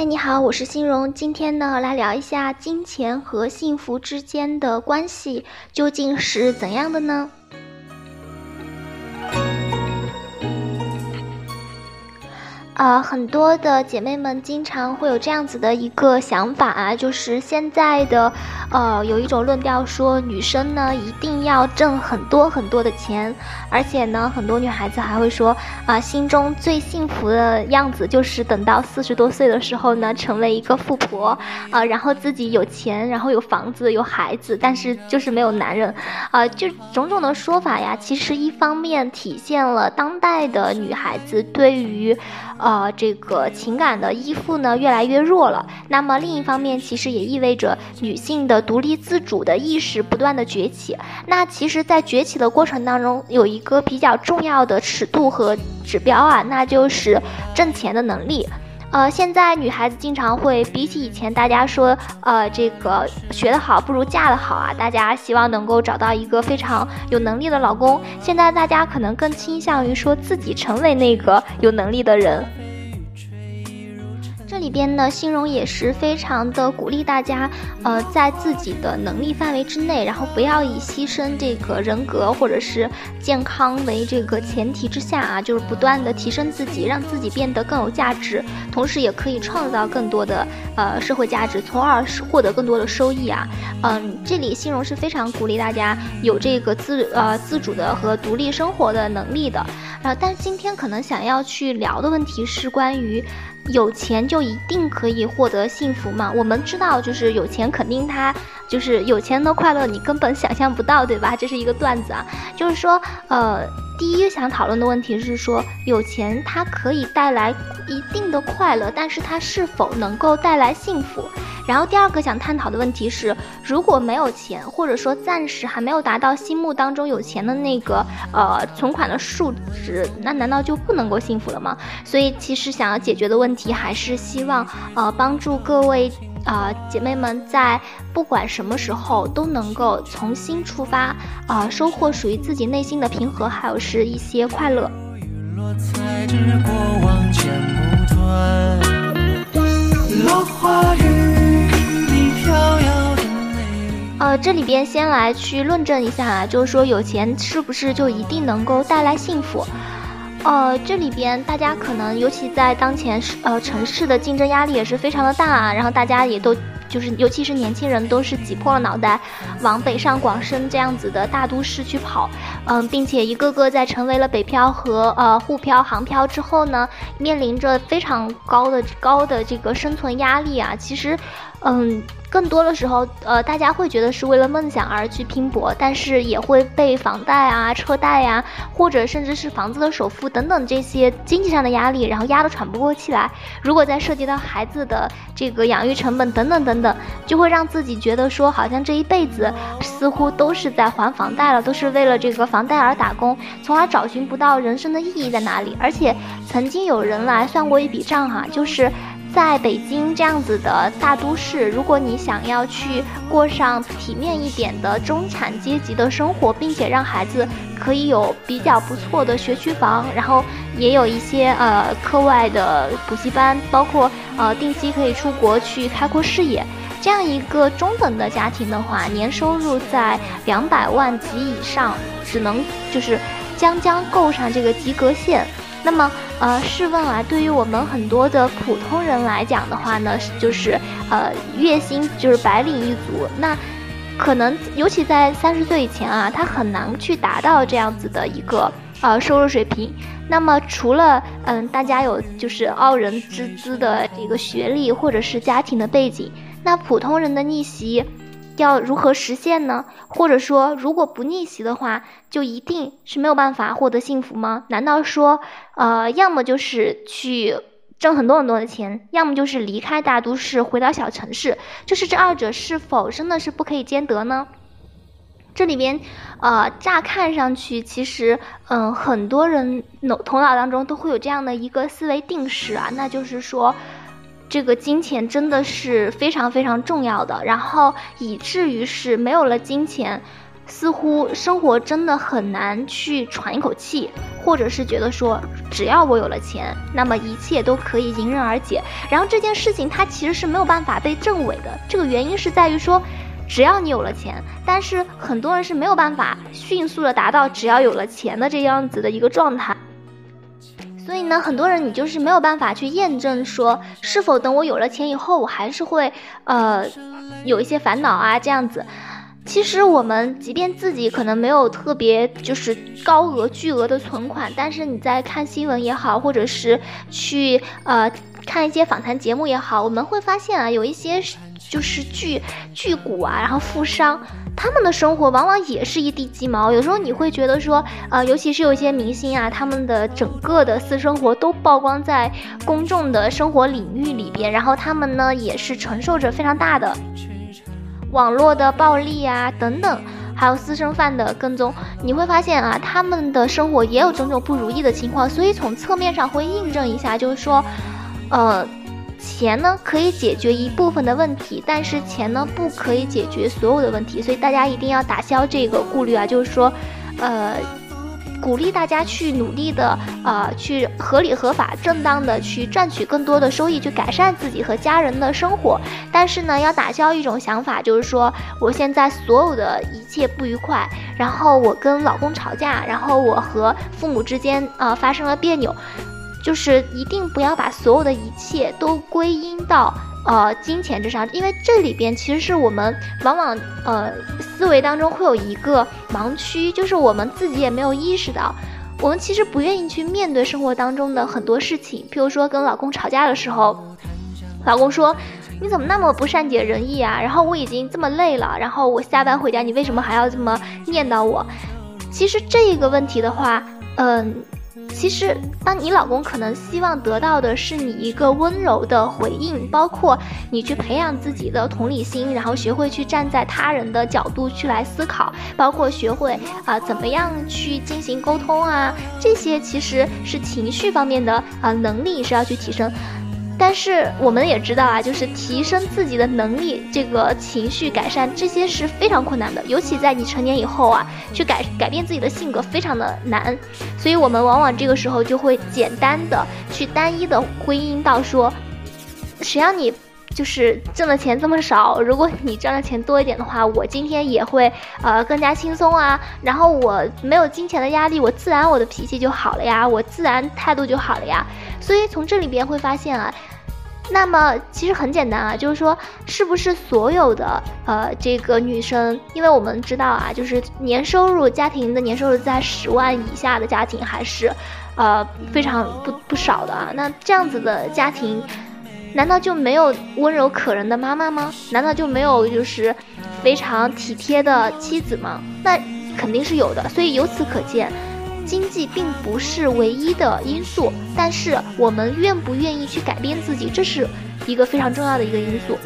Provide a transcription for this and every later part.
嗨，你好，我是欣荣。今天呢，来聊一下金钱和幸福之间的关系究竟是怎样的呢？呃，很多的姐妹们经常会有这样子的一个想法啊，就是现在的，呃，有一种论调说，女生呢一定要挣很多很多的钱，而且呢，很多女孩子还会说，啊，心中最幸福的样子就是等到四十多岁的时候呢，成为一个富婆，啊，然后自己有钱，然后有房子，有孩子，但是就是没有男人，啊，就种种的说法呀，其实一方面体现了当代的女孩子对于，呃。啊，这个情感的依附呢越来越弱了。那么另一方面，其实也意味着女性的独立自主的意识不断的崛起。那其实，在崛起的过程当中，有一个比较重要的尺度和指标啊，那就是挣钱的能力。呃，现在女孩子经常会比起以前，大家说，呃，这个学得好不如嫁得好啊，大家希望能够找到一个非常有能力的老公。现在大家可能更倾向于说自己成为那个有能力的人。这里边呢，新荣也是非常的鼓励大家，呃，在自己的能力范围之内，然后不要以牺牲这个人格或者是健康为这个前提之下啊，就是不断的提升自己，让自己变得更有价值，同时也可以创造更多的呃社会价值，从而获得更多的收益啊。嗯，这里新荣是非常鼓励大家有这个自呃自主的和独立生活的能力的。啊，但今天可能想要去聊的问题是关于。有钱就一定可以获得幸福吗？我们知道，就是有钱肯定他就是有钱的快乐，你根本想象不到，对吧？这是一个段子啊，就是说，呃，第一想讨论的问题是说，有钱它可以带来一定的快乐，但是它是否能够带来幸福？然后第二个想探讨的问题是，如果没有钱，或者说暂时还没有达到心目当中有钱的那个呃存款的数值，那难道就不能够幸福了吗？所以其实想要解决的问题，还是希望呃帮助各位啊姐妹们在不管什么时候都能够重新出发啊，收获属于自己内心的平和，还有是一些快乐。呃，这里边先来去论证一下啊，就是说有钱是不是就一定能够带来幸福？呃，这里边大家可能尤其在当前市呃城市的竞争压力也是非常的大啊，然后大家也都就是尤其是年轻人都是挤破了脑袋往北上广深这样子的大都市去跑，嗯，并且一个个在成为了北漂和呃沪漂、杭漂之后呢，面临着非常高的高的这个生存压力啊，其实。嗯，更多的时候，呃，大家会觉得是为了梦想而去拼搏，但是也会被房贷啊、车贷呀，或者甚至是房子的首付等等这些经济上的压力，然后压得喘不过气来。如果再涉及到孩子的这个养育成本等等等等，就会让自己觉得说，好像这一辈子似乎都是在还房贷了，都是为了这个房贷而打工，从而找寻不到人生的意义在哪里。而且，曾经有人来算过一笔账哈，就是。在北京这样子的大都市，如果你想要去过上体面一点的中产阶级的生活，并且让孩子可以有比较不错的学区房，然后也有一些呃课外的补习班，包括呃定期可以出国去开阔视野，这样一个中等的家庭的话，年收入在两百万及以上，只能就是将将够上这个及格线。那么，呃，试问啊，对于我们很多的普通人来讲的话呢，就是呃，月薪就是白领一族，那可能尤其在三十岁以前啊，他很难去达到这样子的一个呃收入水平。那么，除了嗯，大家有就是傲人之姿的这个学历或者是家庭的背景，那普通人的逆袭。要如何实现呢？或者说，如果不逆袭的话，就一定是没有办法获得幸福吗？难道说，呃，要么就是去挣很多很多的钱，要么就是离开大都市，回到小城市，就是这二者是否真的是不可以兼得呢？这里边，呃，乍看上去，其实，嗯，很多人脑头脑当中都会有这样的一个思维定式啊，那就是说。这个金钱真的是非常非常重要的，然后以至于是没有了金钱，似乎生活真的很难去喘一口气，或者是觉得说，只要我有了钱，那么一切都可以迎刃而解。然后这件事情它其实是没有办法被证伪的，这个原因是在于说，只要你有了钱，但是很多人是没有办法迅速的达到只要有了钱的这样子的一个状态。所以呢，很多人你就是没有办法去验证说，是否等我有了钱以后，我还是会呃有一些烦恼啊这样子。其实我们即便自己可能没有特别就是高额巨额的存款，但是你在看新闻也好，或者是去呃看一些访谈节目也好，我们会发现啊，有一些就是巨巨股啊，然后富商。他们的生活往往也是一地鸡毛，有时候你会觉得说，呃，尤其是有一些明星啊，他们的整个的私生活都曝光在公众的生活领域里边，然后他们呢也是承受着非常大的网络的暴力啊等等，还有私生饭的跟踪，你会发现啊，他们的生活也有种种不如意的情况，所以从侧面上会印证一下，就是说，呃。钱呢可以解决一部分的问题，但是钱呢不可以解决所有的问题，所以大家一定要打消这个顾虑啊，就是说，呃，鼓励大家去努力的，呃，去合理合法正当的去赚取更多的收益，去改善自己和家人的生活。但是呢，要打消一种想法，就是说我现在所有的一切不愉快，然后我跟老公吵架，然后我和父母之间呃发生了别扭。就是一定不要把所有的一切都归因到呃金钱之上，因为这里边其实是我们往往呃思维当中会有一个盲区，就是我们自己也没有意识到，我们其实不愿意去面对生活当中的很多事情，譬如说跟老公吵架的时候，老公说你怎么那么不善解人意啊？然后我已经这么累了，然后我下班回家，你为什么还要这么念叨我？其实这个问题的话，嗯。其实，当你老公可能希望得到的是你一个温柔的回应，包括你去培养自己的同理心，然后学会去站在他人的角度去来思考，包括学会啊怎么样去进行沟通啊，这些其实是情绪方面的啊能力是要去提升。但是我们也知道啊，就是提升自己的能力，这个情绪改善这些是非常困难的，尤其在你成年以后啊，去改改变自己的性格非常的难，所以我们往往这个时候就会简单的去单一的归因到说，谁让你就是挣的钱这么少，如果你赚的钱多一点的话，我今天也会呃更加轻松啊，然后我没有金钱的压力，我自然我的脾气就好了呀，我自然态度就好了呀，所以从这里边会发现啊。那么其实很简单啊，就是说，是不是所有的呃这个女生，因为我们知道啊，就是年收入家庭的年收入在十万以下的家庭还是，呃非常不不少的啊。那这样子的家庭，难道就没有温柔可人的妈妈吗？难道就没有就是非常体贴的妻子吗？那肯定是有的。所以由此可见。经济并不是唯一的因素，但是我们愿不愿意去改变自己，这是一个非常重要的一个因素。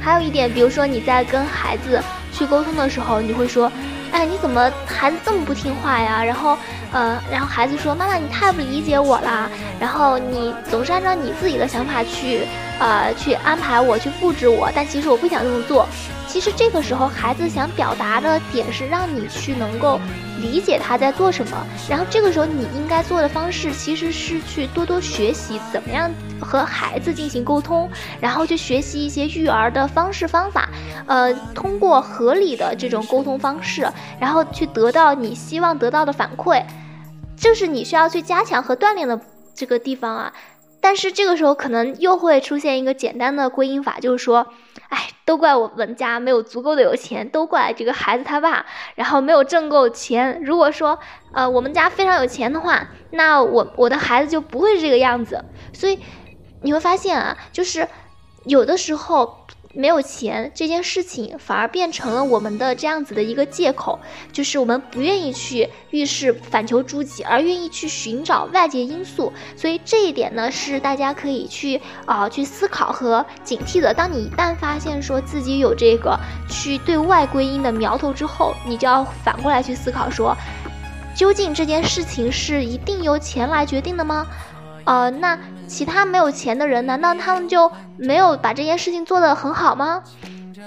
还有一点，比如说你在跟孩子去沟通的时候，你会说：“哎，你怎么孩子这么不听话呀？”然后，呃，然后孩子说：“妈妈，你太不理解我了。”然后你总是按照你自己的想法去，呃，去安排我，去布置我，但其实我不想这么做。其实这个时候，孩子想表达的点是让你去能够理解他在做什么。然后这个时候，你应该做的方式其实是去多多学习怎么样和孩子进行沟通，然后去学习一些育儿的方式方法。呃，通过合理的这种沟通方式，然后去得到你希望得到的反馈，这是你需要去加强和锻炼的这个地方啊。但是这个时候可能又会出现一个简单的归因法，就是说。哎，都怪我们家没有足够的有钱，都怪这个孩子他爸，然后没有挣够钱。如果说，呃，我们家非常有钱的话，那我我的孩子就不会是这个样子。所以你会发现啊，就是有的时候。没有钱这件事情，反而变成了我们的这样子的一个借口，就是我们不愿意去遇事反求诸己，而愿意去寻找外界因素。所以这一点呢，是大家可以去啊去思考和警惕的。当你一旦发现说自己有这个去对外归因的苗头之后，你就要反过来去思考说，究竟这件事情是一定由钱来决定的吗？呃，那其他没有钱的人，难道他们就没有把这件事情做得很好吗？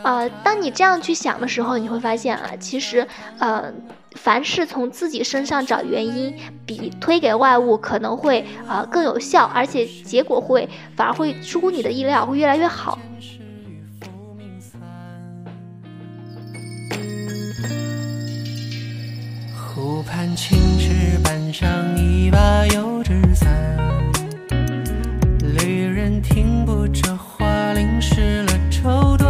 呃，当你这样去想的时候，你会发现啊，其实，呃，凡是从自己身上找原因，比推给外物可能会呃更有效，而且结果会反而会出乎你的意料，会越来越好。湖畔青石板上一把油纸伞，人停步这花淋湿了绸缎。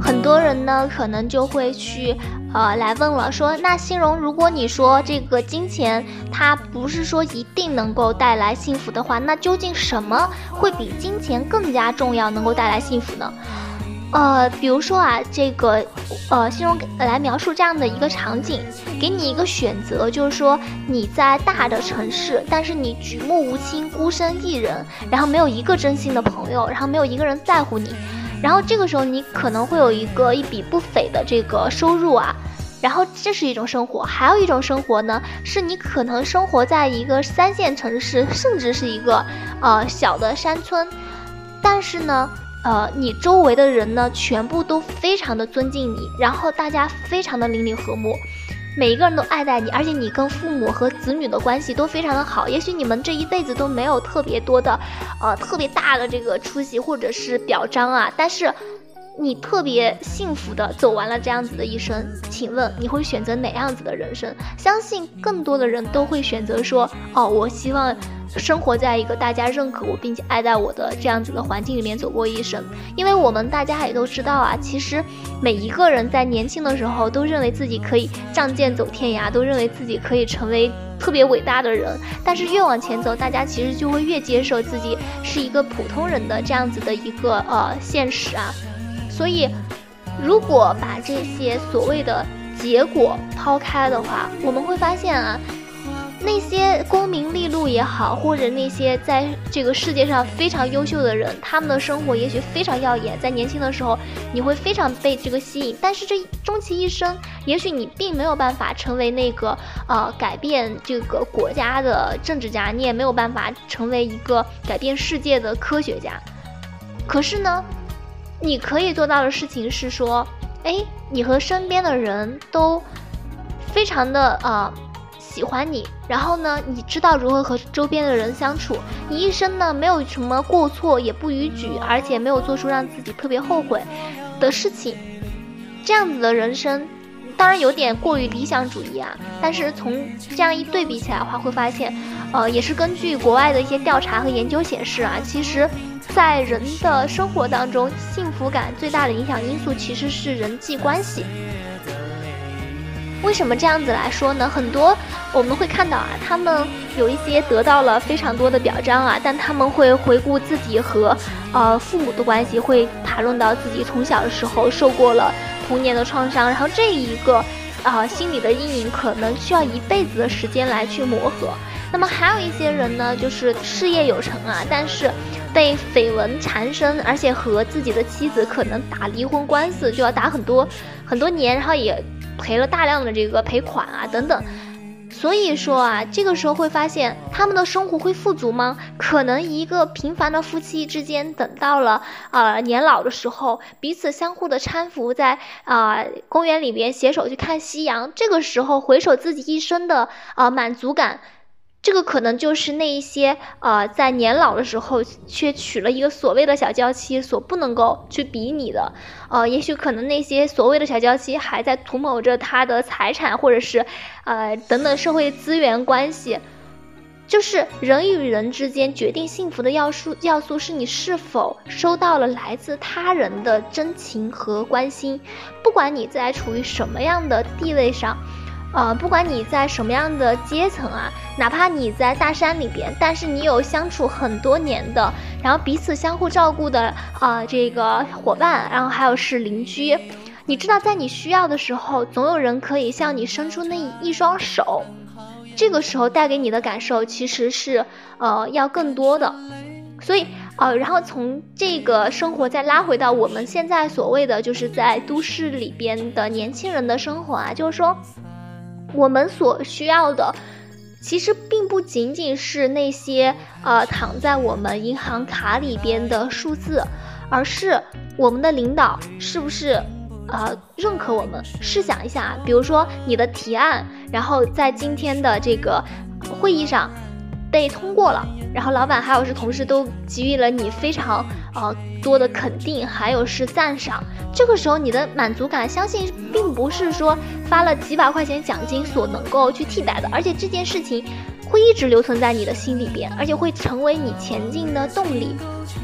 很多人呢，可能就会去呃来问了，说那欣荣，如果你说这个金钱它不是说一定能够带来幸福的话，那究竟什么会比金钱更加重要，能够带来幸福呢？呃，比如说啊，这个，呃，形容来描述这样的一个场景，给你一个选择，就是说你在大的城市，但是你举目无亲，孤身一人，然后没有一个真心的朋友，然后没有一个人在乎你，然后这个时候你可能会有一个一笔不菲的这个收入啊，然后这是一种生活，还有一种生活呢，是你可能生活在一个三线城市，甚至是一个呃小的山村，但是呢。呃，你周围的人呢，全部都非常的尊敬你，然后大家非常的邻里和睦，每一个人都爱戴你，而且你跟父母和子女的关系都非常的好。也许你们这一辈子都没有特别多的，呃，特别大的这个出席或者是表彰啊，但是你特别幸福的走完了这样子的一生。请问你会选择哪样子的人生？相信更多的人都会选择说，哦，我希望。生活在一个大家认可我并且爱戴我的这样子的环境里面走过一生，因为我们大家也都知道啊，其实每一个人在年轻的时候都认为自己可以仗剑走天涯，都认为自己可以成为特别伟大的人，但是越往前走，大家其实就会越接受自己是一个普通人的这样子的一个呃现实啊。所以，如果把这些所谓的结果抛开的话，我们会发现啊。那些功名利禄也好，或者那些在这个世界上非常优秀的人，他们的生活也许非常耀眼，在年轻的时候你会非常被这个吸引，但是这终其一生，也许你并没有办法成为那个呃改变这个国家的政治家，你也没有办法成为一个改变世界的科学家。可是呢，你可以做到的事情是说，哎，你和身边的人都非常的啊。喜欢你，然后呢？你知道如何和周边的人相处？你一生呢没有什么过错，也不逾矩，而且没有做出让自己特别后悔的事情。这样子的人生，当然有点过于理想主义啊。但是从这样一对比起来的话，会发现，呃，也是根据国外的一些调查和研究显示啊，其实，在人的生活当中，幸福感最大的影响因素其实是人际关系。为什么这样子来说呢？很多我们会看到啊，他们有一些得到了非常多的表彰啊，但他们会回顾自己和呃父母的关系，会谈论到自己从小的时候受过了童年的创伤，然后这一个啊心理的阴影可能需要一辈子的时间来去磨合。那么还有一些人呢，就是事业有成啊，但是被绯闻缠身，而且和自己的妻子可能打离婚官司，就要打很多很多年，然后也。赔了大量的这个赔款啊等等，所以说啊，这个时候会发现他们的生活会富足吗？可能一个平凡的夫妻之间，等到了啊年老的时候，彼此相互的搀扶，在啊公园里边携手去看夕阳，这个时候回首自己一生的啊满足感。这个可能就是那一些呃，在年老的时候却娶了一个所谓的小娇妻所不能够去比拟的，呃，也许可能那些所谓的小娇妻还在图谋着他的财产或者是，呃，等等社会资源关系，就是人与人之间决定幸福的要素要素是你是否收到了来自他人的真情和关心，不管你在处于什么样的地位上。呃，不管你在什么样的阶层啊，哪怕你在大山里边，但是你有相处很多年的，然后彼此相互照顾的啊，这个伙伴，然后还有是邻居，你知道在你需要的时候，总有人可以向你伸出那一双手，这个时候带给你的感受其实是呃要更多的，所以呃，然后从这个生活再拉回到我们现在所谓的就是在都市里边的年轻人的生活啊，就是说。我们所需要的，其实并不仅仅是那些呃躺在我们银行卡里边的数字，而是我们的领导是不是呃认可我们？试想一下，比如说你的提案，然后在今天的这个会议上被通过了，然后老板还有是同事都给予了你非常呃多的肯定，还有是赞赏。这个时候你的满足感，相信并不是说发了几百块钱奖金所能够去替代的，而且这件事情。会一直留存在你的心里边，而且会成为你前进的动力。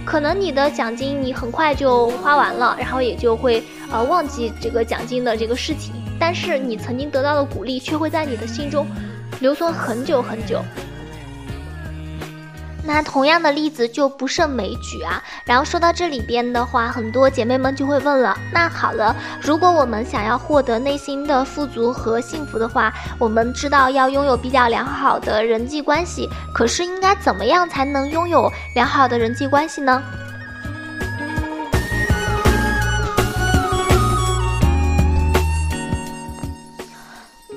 可能你的奖金你很快就花完了，然后也就会呃忘记这个奖金的这个事情，但是你曾经得到的鼓励却会在你的心中留存很久很久。那同样的例子就不胜枚举啊。然后说到这里边的话，很多姐妹们就会问了：那好了，如果我们想要获得内心的富足和幸福的话，我们知道要拥有比较良好的人际关系，可是应该怎么样才能拥有良好的人际关系呢？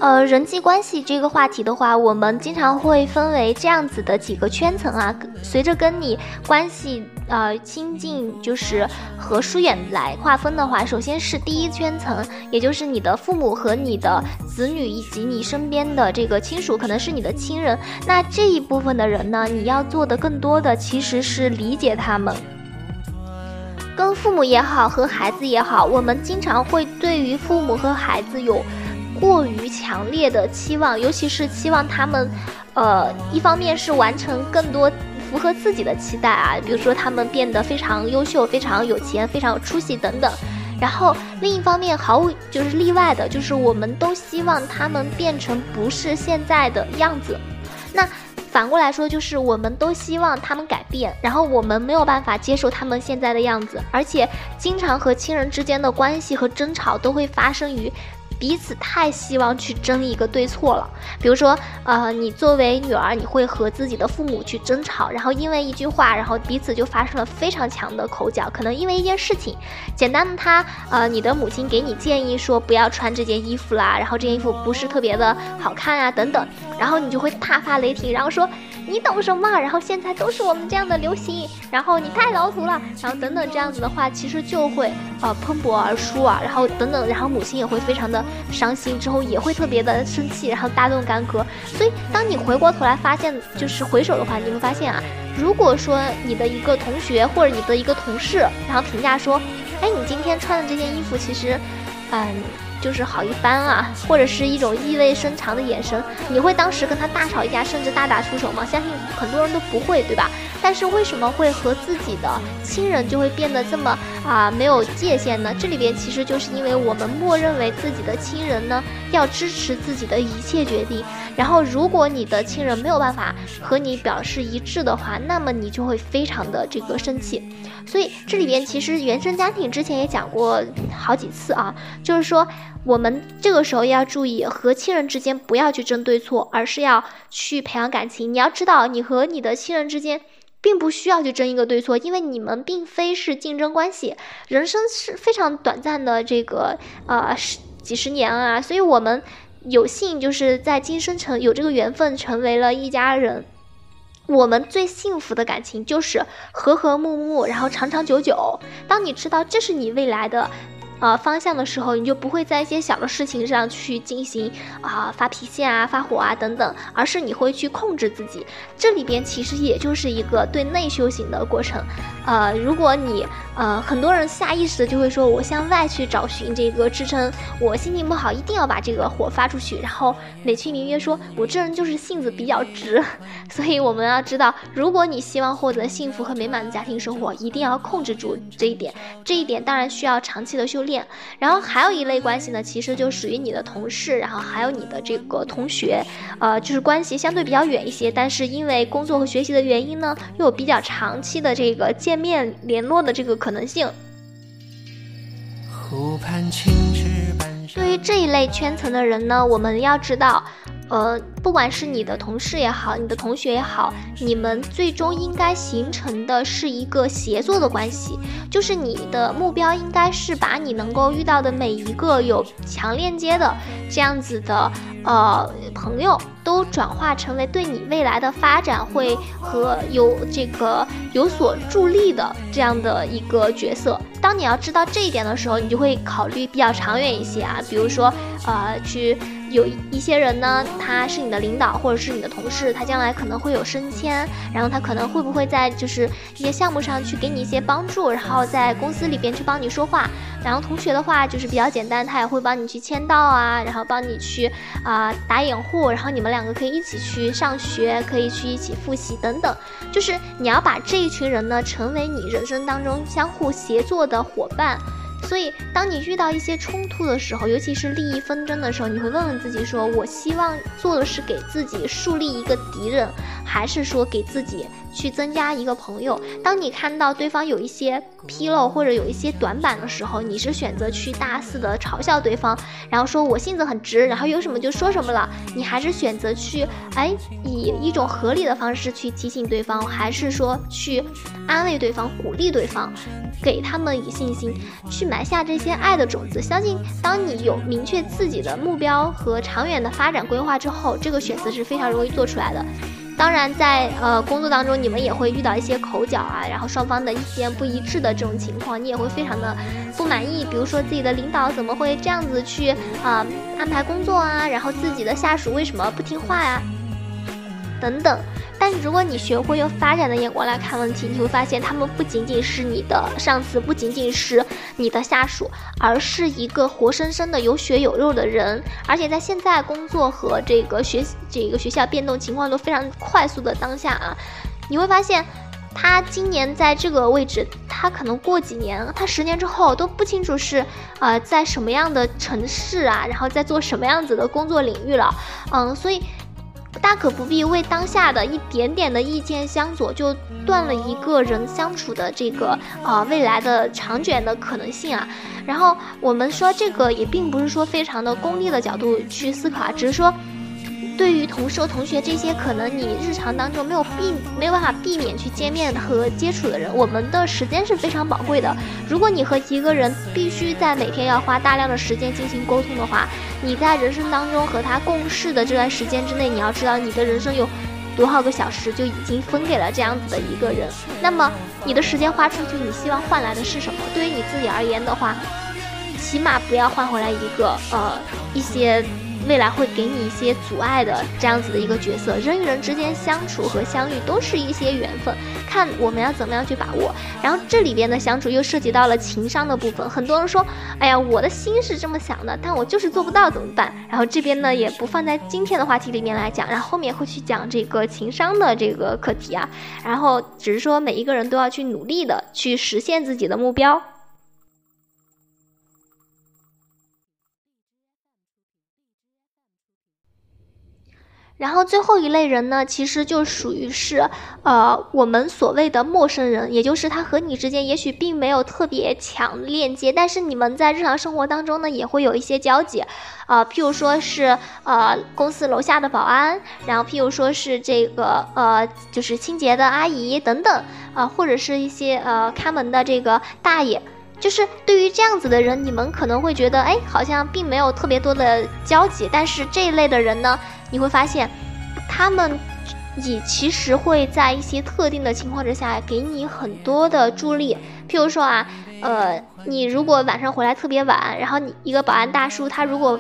呃，人际关系这个话题的话，我们经常会分为这样子的几个圈层啊。随着跟你关系呃亲近，就是和疏远来划分的话，首先是第一圈层，也就是你的父母和你的子女以及你身边的这个亲属，可能是你的亲人。那这一部分的人呢，你要做的更多的其实是理解他们。跟父母也好，和孩子也好，我们经常会对于父母和孩子有。过于强烈的期望，尤其是期望他们，呃，一方面是完成更多符合自己的期待啊，比如说他们变得非常优秀、非常有钱、非常有出息等等。然后另一方面，毫无就是例外的，就是我们都希望他们变成不是现在的样子。那反过来说，就是我们都希望他们改变，然后我们没有办法接受他们现在的样子，而且经常和亲人之间的关系和争吵都会发生于。彼此太希望去争一个对错了，比如说，呃，你作为女儿，你会和自己的父母去争吵，然后因为一句话，然后彼此就发生了非常强的口角，可能因为一件事情，简单的他，呃，你的母亲给你建议说不要穿这件衣服啦，然后这件衣服不是特别的好看啊，等等，然后你就会大发雷霆，然后说你懂什么？然后现在都是我们这样的流行，然后你太老土了，然后等等这样子的话，其实就会呃喷薄而出啊，然后等等，然后母亲也会非常的。伤心之后也会特别的生气，然后大动干戈。所以当你回过头来发现，就是回首的话，你会发现啊，如果说你的一个同学或者你的一个同事，然后评价说，哎，你今天穿的这件衣服其实，嗯。就是好一般啊，或者是一种意味深长的眼神，你会当时跟他大吵一架，甚至大打出手吗？相信很多人都不会，对吧？但是为什么会和自己的亲人就会变得这么啊没有界限呢？这里边其实就是因为我们默认为自己的亲人呢要支持自己的一切决定，然后如果你的亲人没有办法和你表示一致的话，那么你就会非常的这个生气。所以这里边其实原生家庭之前也讲过好几次啊，就是说。我们这个时候要注意，和亲人之间不要去争对错，而是要去培养感情。你要知道，你和你的亲人之间并不需要去争一个对错，因为你们并非是竞争关系。人生是非常短暂的，这个呃十几十年啊，所以我们有幸就是在今生成有这个缘分成为了一家人。我们最幸福的感情就是和和睦睦，然后长长久久。当你知道这是你未来的。呃，方向的时候，你就不会在一些小的事情上去进行啊发脾气啊、发火啊等等，而是你会去控制自己。这里边其实也就是一个对内修行的过程。呃，如果你呃很多人下意识的就会说，我向外去找寻这个支撑，我心情不好一定要把这个火发出去，然后美其名曰说我这人就是性子比较直。所以我们要知道，如果你希望获得幸福和美满的家庭生活，一定要控制住这一点。这一点当然需要长期的修炼。然后还有一类关系呢，其实就属于你的同事，然后还有你的这个同学，呃，就是关系相对比较远一些，但是因为工作和学习的原因呢，又有比较长期的这个见面联络的这个可能性。对于这一类圈层的人呢，我们要知道，呃，不管是你的同事也好，你的同学也好，你们最终应该形成的是一个协作的关系，就是你的目标应该是把你能够遇到的每一个有强链接的这样子的呃朋友，都转化成为对你未来的发展会和有这个有所助力的这样的一个角色。当你要知道这一点的时候，你就会考虑比较长远一些啊，比如说呃去。有一些人呢，他是你的领导或者是你的同事，他将来可能会有升迁，然后他可能会不会在就是一些项目上去给你一些帮助，然后在公司里边去帮你说话。然后同学的话就是比较简单，他也会帮你去签到啊，然后帮你去啊打掩护，然后你们两个可以一起去上学，可以去一起复习等等。就是你要把这一群人呢，成为你人生当中相互协作的伙伴。所以，当你遇到一些冲突的时候，尤其是利益纷争的时候，你会问问自己：说我希望做的是给自己树立一个敌人，还是说给自己？去增加一个朋友。当你看到对方有一些纰漏或者有一些短板的时候，你是选择去大肆的嘲笑对方，然后说我性子很直，然后有什么就说什么了。你还是选择去哎以一种合理的方式去提醒对方，还是说去安慰对方、鼓励对方，给他们以信心，去埋下这些爱的种子。相信当你有明确自己的目标和长远的发展规划之后，这个选择是非常容易做出来的。当然，在呃工作当中，你们也会遇到一些口角啊，然后双方的意见不一致的这种情况，你也会非常的不满意。比如说自己的领导怎么会这样子去啊安排工作啊，然后自己的下属为什么不听话呀，等等。但如果你学会用发展的眼光来看问题，你会发现他们不仅仅是你的上司，不仅仅是你的下属，而是一个活生生的有血有肉的人。而且在现在工作和这个学这个学校变动情况都非常快速的当下啊，你会发现他今年在这个位置，他可能过几年，他十年之后都不清楚是呃在什么样的城市啊，然后在做什么样子的工作领域了。嗯，所以。大可不必为当下的一点点的意见相左，就断了一个人相处的这个啊未来的长远的可能性啊。然后我们说这个也并不是说非常的功利的角度去思考啊，只是说。对于同事、同学这些可能你日常当中没有避没有办法避免去见面和接触的人，我们的时间是非常宝贵的。如果你和一个人必须在每天要花大量的时间进行沟通的话，你在人生当中和他共事的这段时间之内，你要知道你的人生有多少个小时就已经分给了这样子的一个人。那么你的时间花出去，你希望换来的是什么？对于你自己而言的话，起码不要换回来一个呃一些。未来会给你一些阻碍的这样子的一个角色，人与人之间相处和相遇都是一些缘分，看我们要怎么样去把握。然后这里边的相处又涉及到了情商的部分，很多人说，哎呀，我的心是这么想的，但我就是做不到怎么办？然后这边呢也不放在今天的话题里面来讲，然后后面会去讲这个情商的这个课题啊，然后只是说每一个人都要去努力的去实现自己的目标。然后最后一类人呢，其实就属于是，呃，我们所谓的陌生人，也就是他和你之间也许并没有特别强链接，但是你们在日常生活当中呢，也会有一些交集，啊，譬如说是呃公司楼下的保安，然后譬如说是这个呃就是清洁的阿姨等等，啊，或者是一些呃看门的这个大爷，就是对于这样子的人，你们可能会觉得，哎，好像并没有特别多的交集，但是这一类的人呢。你会发现，他们也其实会在一些特定的情况之下给你很多的助力。譬如说啊，呃，你如果晚上回来特别晚，然后你一个保安大叔，他如果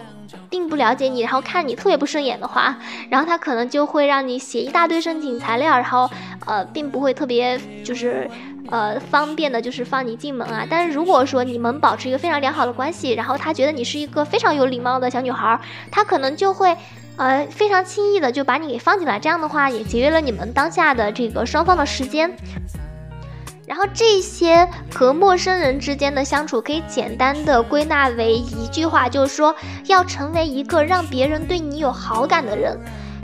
并不了解你，然后看你特别不顺眼的话，然后他可能就会让你写一大堆申请材料，然后呃，并不会特别就是呃方便的，就是放你进门啊。但是如果说你们保持一个非常良好的关系，然后他觉得你是一个非常有礼貌的小女孩，他可能就会。呃，非常轻易的就把你给放进来，这样的话也节约了你们当下的这个双方的时间。然后这些和陌生人之间的相处，可以简单的归纳为一句话，就是说要成为一个让别人对你有好感的人。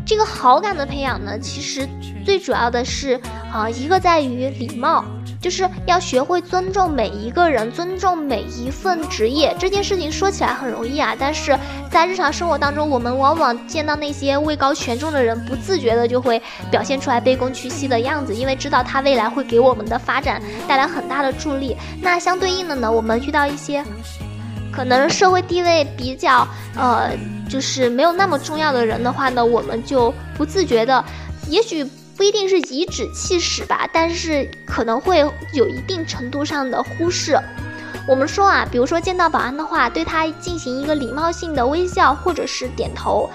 这个好感的培养呢，其实最主要的是啊，一个在于礼貌，就是要学会尊重每一个人，尊重每一份职业。这件事情说起来很容易啊，但是在日常生活当中，我们往往见到那些位高权重的人，不自觉的就会表现出来卑躬屈膝的样子，因为知道他未来会给我们的发展带来很大的助力。那相对应的呢，我们遇到一些可能社会地位比较呃，就是没有那么重要的人的话呢，我们就不自觉的，也许。不一定是颐指气使吧，但是可能会有一定程度上的忽视。我们说啊，比如说见到保安的话，对他进行一个礼貌性的微笑或者是点头。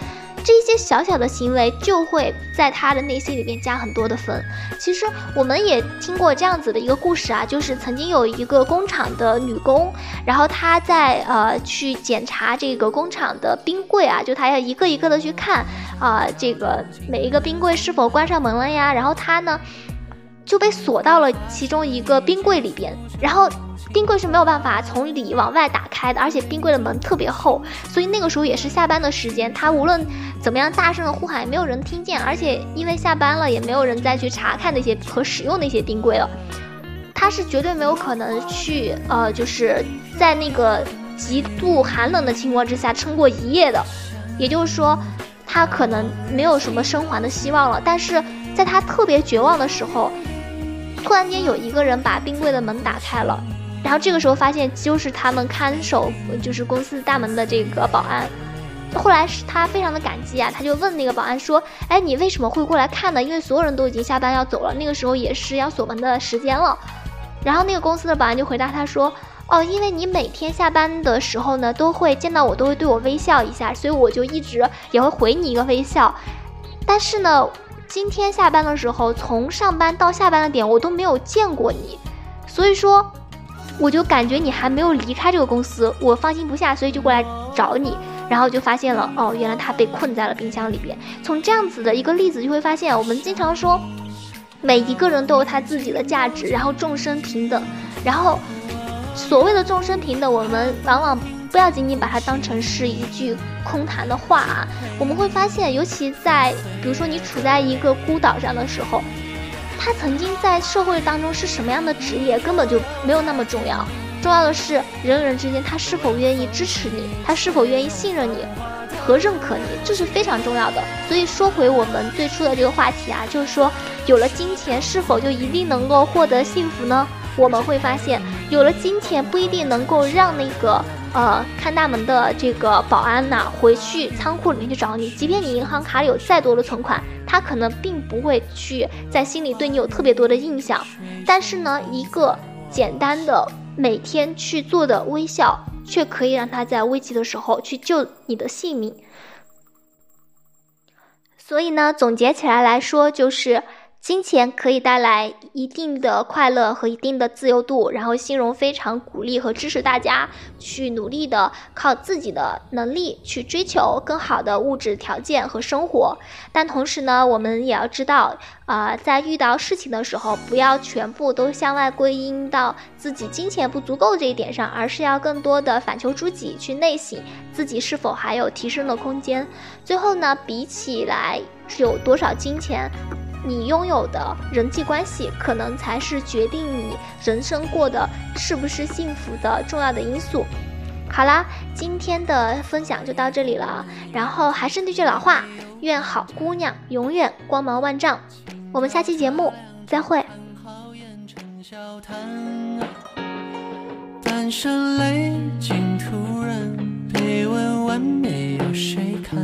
这些小小的行为就会在他的内心里面加很多的分。其实我们也听过这样子的一个故事啊，就是曾经有一个工厂的女工，然后她在呃去检查这个工厂的冰柜啊，就她要一个一个的去看啊，这个每一个冰柜是否关上门了呀，然后她呢就被锁到了其中一个冰柜里边，然后。冰柜是没有办法从里往外打开的，而且冰柜的门特别厚，所以那个时候也是下班的时间，他无论怎么样大声的呼喊，没有人听见，而且因为下班了，也没有人再去查看那些和使用那些冰柜了，他是绝对没有可能去呃，就是在那个极度寒冷的情况之下撑过一夜的，也就是说，他可能没有什么生还的希望了。但是在他特别绝望的时候，突然间有一个人把冰柜的门打开了。然后这个时候发现就是他们看守，就是公司大门的这个保安。后来是他非常的感激啊，他就问那个保安说：“哎，你为什么会过来看呢？因为所有人都已经下班要走了，那个时候也是要锁门的时间了。”然后那个公司的保安就回答他说：“哦，因为你每天下班的时候呢，都会见到我，都会对我微笑一下，所以我就一直也会回你一个微笑。但是呢，今天下班的时候，从上班到下班的点，我都没有见过你，所以说。”我就感觉你还没有离开这个公司，我放心不下，所以就过来找你，然后就发现了，哦，原来他被困在了冰箱里边。从这样子的一个例子就会发现，我们经常说，每一个人都有他自己的价值，然后众生平等，然后所谓的众生平等，我们往往不要仅仅把它当成是一句空谈的话啊。我们会发现，尤其在比如说你处在一个孤岛上的时候。他曾经在社会当中是什么样的职业，根本就没有那么重要。重要的是人与人之间，他是否愿意支持你，他是否愿意信任你和认可你，这是非常重要的。所以说回我们最初的这个话题啊，就是说，有了金钱是否就一定能够获得幸福呢？我们会发现，有了金钱不一定能够让那个呃看大门的这个保安呐回去仓库里面去找你，即便你银行卡里有再多的存款。他可能并不会去在心里对你有特别多的印象，但是呢，一个简单的每天去做的微笑，却可以让他在危急的时候去救你的性命。所以呢，总结起来来说，就是。金钱可以带来一定的快乐和一定的自由度，然后欣荣非常鼓励和支持大家去努力的靠自己的能力去追求更好的物质条件和生活。但同时呢，我们也要知道，啊，在遇到事情的时候，不要全部都向外归因到自己金钱不足够这一点上，而是要更多的反求诸己，去内省自己是否还有提升的空间。最后呢，比起来有多少金钱。你拥有的人际关系，可能才是决定你人生过得是不是幸福的重要的因素。好啦，今天的分享就到这里了。然后还是那句老话，愿好姑娘永远光芒万丈。我们下期节目再会。半生泪尽，突然被问完，没有谁看。